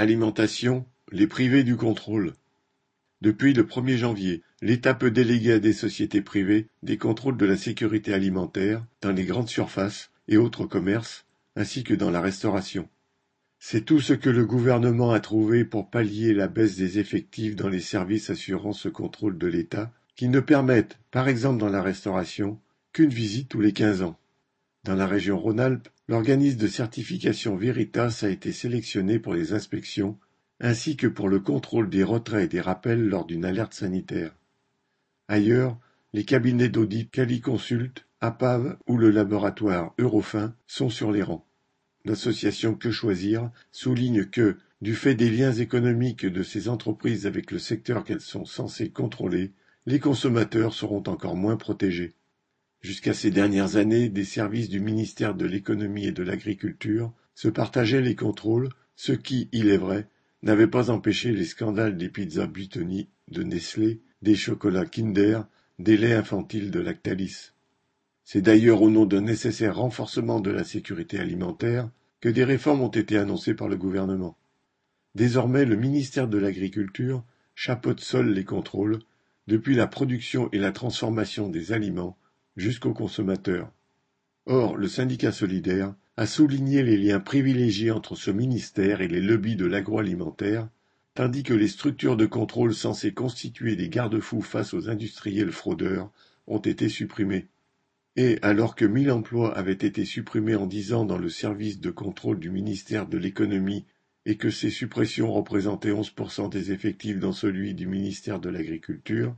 Alimentation, les privés du contrôle. Depuis le 1er janvier, l'État peut déléguer à des sociétés privées des contrôles de la sécurité alimentaire dans les grandes surfaces et autres commerces, ainsi que dans la restauration. C'est tout ce que le gouvernement a trouvé pour pallier la baisse des effectifs dans les services assurant ce contrôle de l'État, qui ne permettent, par exemple dans la restauration, qu'une visite tous les quinze ans. Dans la région Rhône-Alpes, l'organisme de certification Veritas a été sélectionné pour les inspections ainsi que pour le contrôle des retraits et des rappels lors d'une alerte sanitaire. Ailleurs, les cabinets d'audit Caliconsult, APAV ou le laboratoire Eurofin sont sur les rangs. L'association Que Choisir souligne que, du fait des liens économiques de ces entreprises avec le secteur qu'elles sont censées contrôler, les consommateurs seront encore moins protégés. Jusqu'à ces dernières années, des services du ministère de l'économie et de l'agriculture se partageaient les contrôles, ce qui, il est vrai, n'avait pas empêché les scandales des pizzas Buitoni de Nestlé, des chocolats Kinder, des laits infantiles de Lactalis. C'est d'ailleurs au nom d'un nécessaire renforcement de la sécurité alimentaire que des réformes ont été annoncées par le gouvernement. Désormais, le ministère de l'Agriculture chapeaute seul les contrôles, depuis la production et la transformation des aliments jusqu'aux consommateurs. Or, le syndicat solidaire a souligné les liens privilégiés entre ce ministère et les lobbies de l'agroalimentaire, tandis que les structures de contrôle censées constituer des garde-fous face aux industriels fraudeurs ont été supprimées. Et alors que mille emplois avaient été supprimés en dix ans dans le service de contrôle du ministère de l'économie et que ces suppressions représentaient 11% des effectifs dans celui du ministère de l'Agriculture,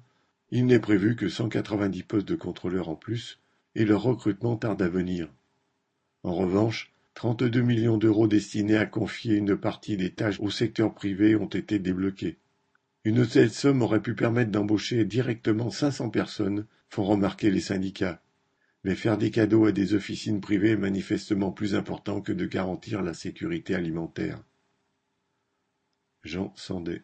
il n'est prévu que 190 postes de contrôleurs en plus, et leur recrutement tarde à venir. En revanche, trente-deux millions d'euros destinés à confier une partie des tâches au secteur privé ont été débloqués. Une telle somme aurait pu permettre d'embaucher directement cinq cents personnes, font remarquer les syndicats. Mais faire des cadeaux à des officines privées est manifestement plus important que de garantir la sécurité alimentaire. Jean Sandet